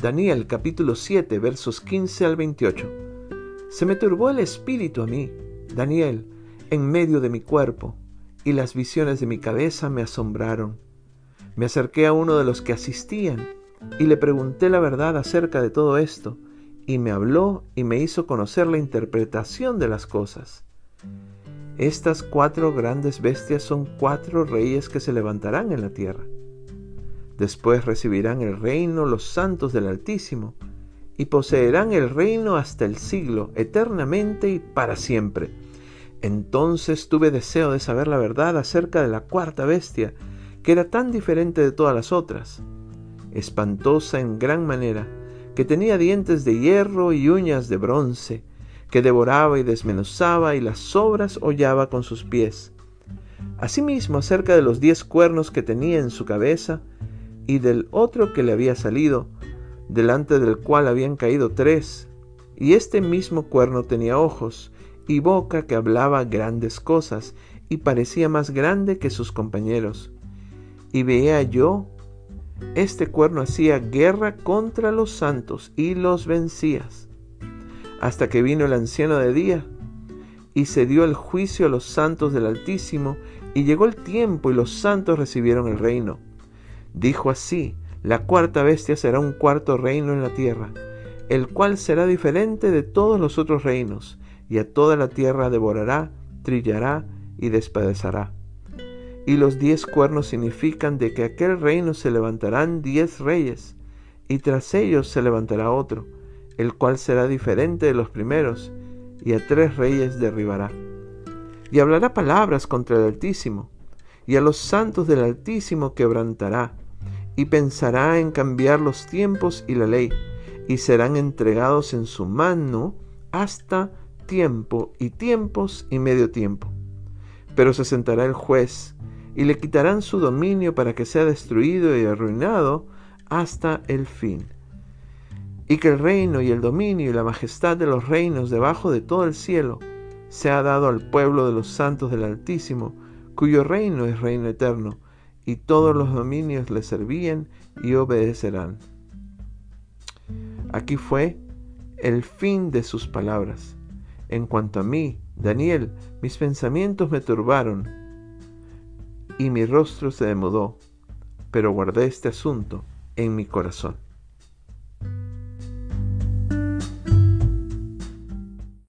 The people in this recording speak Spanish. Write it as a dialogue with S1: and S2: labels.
S1: Daniel capítulo 7 versos 15 al 28. Se me turbó el espíritu a mí, Daniel, en medio de mi cuerpo, y las visiones de mi cabeza me asombraron. Me acerqué a uno de los que asistían y le pregunté la verdad acerca de todo esto, y me habló y me hizo conocer la interpretación de las cosas. Estas cuatro grandes bestias son cuatro reyes que se levantarán en la tierra. Después recibirán el reino los santos del Altísimo, y poseerán el reino hasta el siglo, eternamente y para siempre. Entonces tuve deseo de saber la verdad acerca de la cuarta bestia, que era tan diferente de todas las otras, espantosa en gran manera, que tenía dientes de hierro y uñas de bronce, que devoraba y desmenuzaba y las sobras hollaba con sus pies. Asimismo, acerca de los diez cuernos que tenía en su cabeza, y del otro que le había salido, delante del cual habían caído tres, y este mismo cuerno tenía ojos y boca que hablaba grandes cosas, y parecía más grande que sus compañeros. Y veía yo, este cuerno hacía guerra contra los santos y los vencías, hasta que vino el anciano de día, y se dio el juicio a los santos del Altísimo, y llegó el tiempo y los santos recibieron el reino. Dijo así, la cuarta bestia será un cuarto reino en la tierra, el cual será diferente de todos los otros reinos, y a toda la tierra devorará, trillará y despedazará. Y los diez cuernos significan de que aquel reino se levantarán diez reyes, y tras ellos se levantará otro, el cual será diferente de los primeros, y a tres reyes derribará. Y hablará palabras contra el Altísimo, y a los santos del Altísimo quebrantará, y pensará en cambiar los tiempos y la ley, y serán entregados en su mano hasta tiempo y tiempos y medio tiempo. Pero se sentará el juez, y le quitarán su dominio para que sea destruido y arruinado hasta el fin. Y que el reino y el dominio y la majestad de los reinos debajo de todo el cielo sea dado al pueblo de los santos del Altísimo, cuyo reino es reino eterno, y todos los dominios le servían y obedecerán. Aquí fue el fin de sus palabras. En cuanto a mí, Daniel, mis pensamientos me turbaron y mi rostro se demudó, pero guardé este asunto en mi corazón.